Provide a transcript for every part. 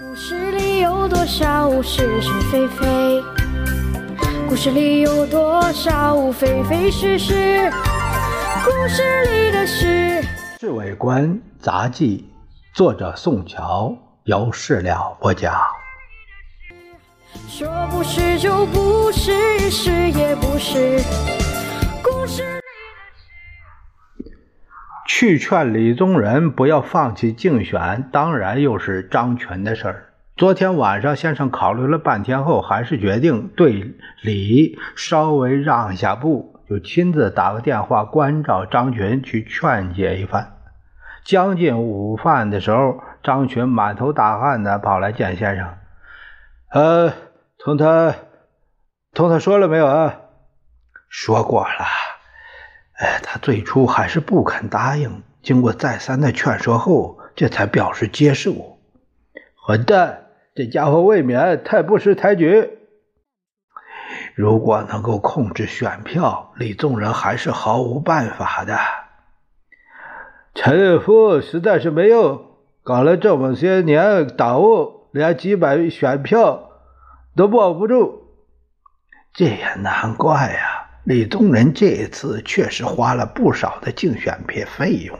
故事里有多少是是非非？故事里有多少非非是是？故事里的事。《侍卫官杂记》，作者宋乔，由事了播讲。说不是就不是，是也不是。故事。去劝李宗仁不要放弃竞选，当然又是张群的事儿。昨天晚上，先生考虑了半天后，还是决定对李稍微让一下步，就亲自打个电话关照张群去劝解一番。将近午饭的时候，张群满头大汗的跑来见先生。呃，同他，同他说了没有啊？说过了。哎，他最初还是不肯答应，经过再三的劝说后，这才表示接受。混蛋，这家伙未免太不识抬举。如果能够控制选票，李宗仁还是毫无办法的。陈立夫实在是没有搞了这么些年党务，连几百选票都保不住，这也难怪呀。李宗仁这一次确实花了不少的竞选费费用。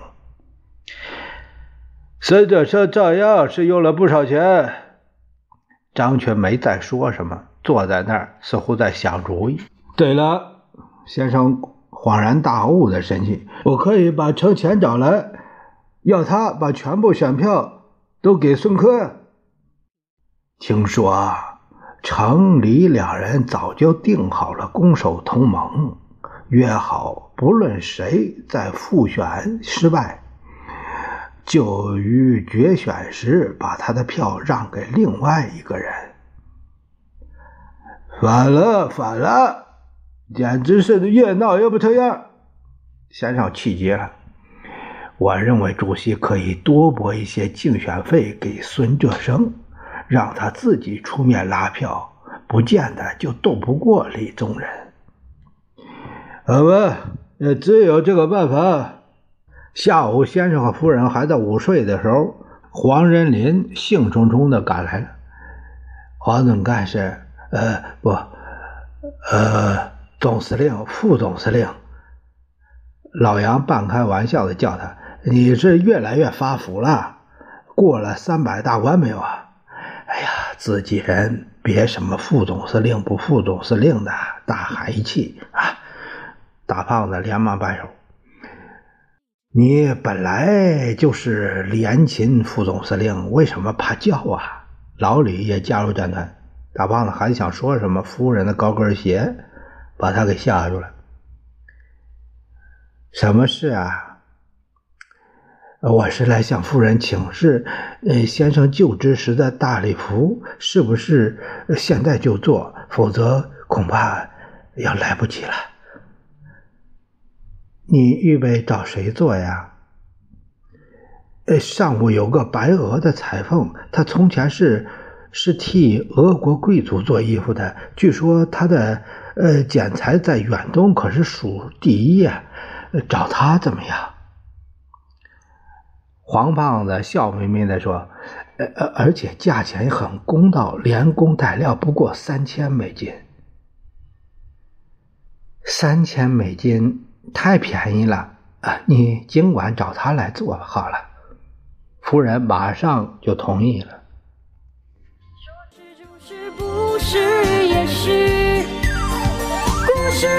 孙者说照样是用了不少钱。张全没再说什么，坐在那儿似乎在想主意。对了，先生恍然大悟的神情，我可以把程潜找来，要他把全部选票都给孙科。听说程李两人早就定好了攻守同盟，约好不论谁在复选失败。就于决选时把他的票让给另外一个人，反了，反了，简直是越闹越不成样。先生气急了，我认为主席可以多拨一些竞选费给孙哲生，让他自己出面拉票，不见得就斗不过李宗仁。好吧，也只有这个办法。下午，先生和夫人还在午睡的时候，黄仁林兴冲冲的赶来了。黄总干事，呃，不，呃，总司令、副总司令。老杨半开玩笑的叫他：“你是越来越发福了，过了三百大关没有啊？”自己人，别什么副总司令不副总司令的，大喊一气啊！大胖子连忙摆手。你本来就是联勤副总司令，为什么怕叫啊？老李也加入战团。大胖子还想说什么，夫人的高跟鞋把他给吓住了。什么事啊？我是来向夫人请示，呃，先生就职时的大礼服是不是现在就做？否则恐怕要来不及了。你预备找谁做呀？呃，上午有个白俄的裁缝，他从前是是替俄国贵族做衣服的，据说他的呃剪裁在远东可是数第一呀，找他怎么样？黄胖子笑眯眯的说：“呃呃，而且价钱很公道，连工带料不过三千美金。三千美金。”太便宜了啊！你尽管找他来做好了。夫人马上就同意了。故事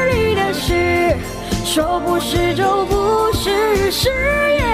里的事。说不是就不是。